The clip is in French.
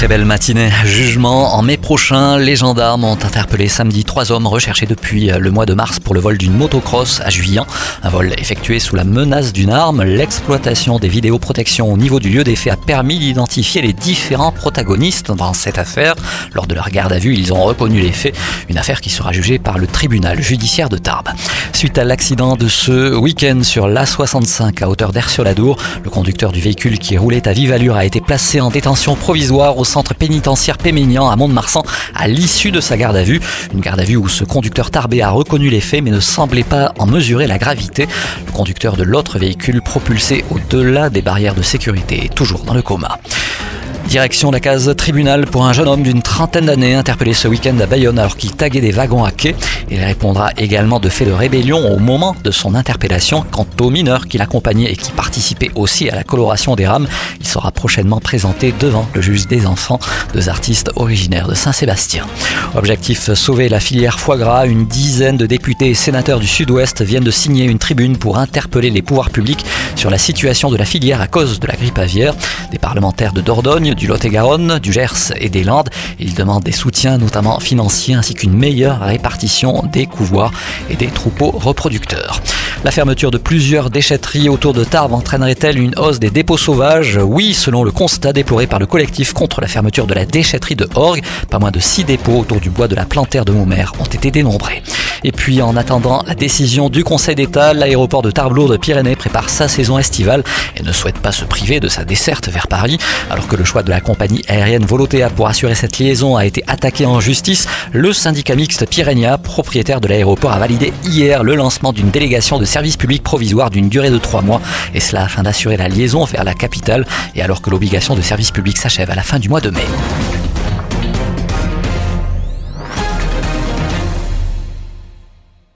Très belle matinée. Jugement en mai prochain. Les gendarmes ont interpellé samedi trois hommes recherchés depuis le mois de mars pour le vol d'une motocross à Juillan. Un vol effectué sous la menace d'une arme. L'exploitation des vidéoprotections au niveau du lieu des faits a permis d'identifier les différents protagonistes dans cette affaire. Lors de leur garde à vue, ils ont reconnu les faits. Une affaire qui sera jugée par le tribunal judiciaire de Tarbes. Suite à l'accident de ce week-end sur l'A65 à hauteur d'Air-sur-la-Dour, le conducteur du véhicule qui roulait à vive allure a été placé en détention provisoire au centre pénitentiaire Péménian à Mont-de-Marsan à l'issue de sa garde à vue. Une garde à vue où ce conducteur tarbé a reconnu les faits mais ne semblait pas en mesurer la gravité. Le conducteur de l'autre véhicule propulsé au-delà des barrières de sécurité est toujours dans le coma. Direction la case tribunal pour un jeune homme d'une trentaine d'années interpellé ce week-end à Bayonne alors qu'il taguait des wagons à quai. Il répondra également de faits de rébellion au moment de son interpellation. Quant au mineur qui l'accompagnait et qui participait aussi à la coloration des rames, il sera prochainement présenté devant le juge des enfants, deux artistes originaires de Saint-Sébastien. Objectif sauver la filière foie gras. Une dizaine de députés et sénateurs du Sud-Ouest viennent de signer une tribune pour interpeller les pouvoirs publics sur la situation de la filière à cause de la grippe aviaire. Des parlementaires de Dordogne, du Lot-et-Garonne, du Gers et des Landes. Ils demandent des soutiens, notamment financiers, ainsi qu'une meilleure répartition des couvoirs et des troupeaux reproducteurs. La fermeture de plusieurs déchetteries autour de Tarbes entraînerait-elle une hausse des dépôts sauvages? Oui, selon le constat déploré par le collectif contre la fermeture de la déchetterie de Orgue, pas moins de 6 dépôts autour du bois de la plantaire de Montmère ont été dénombrés. Et puis en attendant la décision du Conseil d'État, l'aéroport de Tarbes-Lourdes Pyrénées prépare sa saison estivale et ne souhaite pas se priver de sa desserte vers Paris. Alors que le choix de la compagnie aérienne Volotea pour assurer cette liaison a été attaqué en justice, le syndicat mixte Pyrénéa, propriétaire de l'aéroport, a validé hier le lancement d'une délégation de service public provisoire d'une durée de trois mois, et cela afin d'assurer la liaison vers la capitale, et alors que l'obligation de service public s'achève à la fin du mois de mai.